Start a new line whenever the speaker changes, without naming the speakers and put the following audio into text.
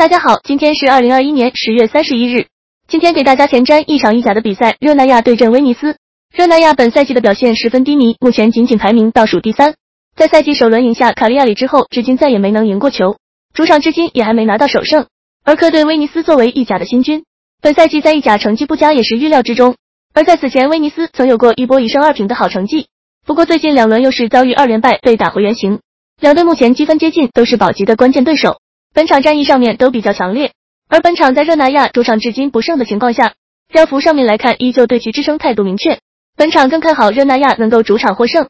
大家好，今天是二零二一年十月三十一日。今天给大家前瞻一场意甲的比赛，热那亚对阵威尼斯。热那亚本赛季的表现十分低迷，目前仅仅排名倒数第三。在赛季首轮赢下卡利亚里之后，至今再也没能赢过球，主场至今也还没拿到首胜。而客队威尼斯作为意甲的新军，本赛季在意甲成绩不佳也是预料之中。而在此前，威尼斯曾有过一波一胜二平的好成绩，不过最近两轮又是遭遇二连败，被打回原形。两队目前积分接近，都是保级的关键对手。本场战役上面都比较强烈，而本场在热那亚主场至今不胜的情况下，标幅上面来看依旧对其支撑态度明确。本场更看好热那亚能够主场获胜。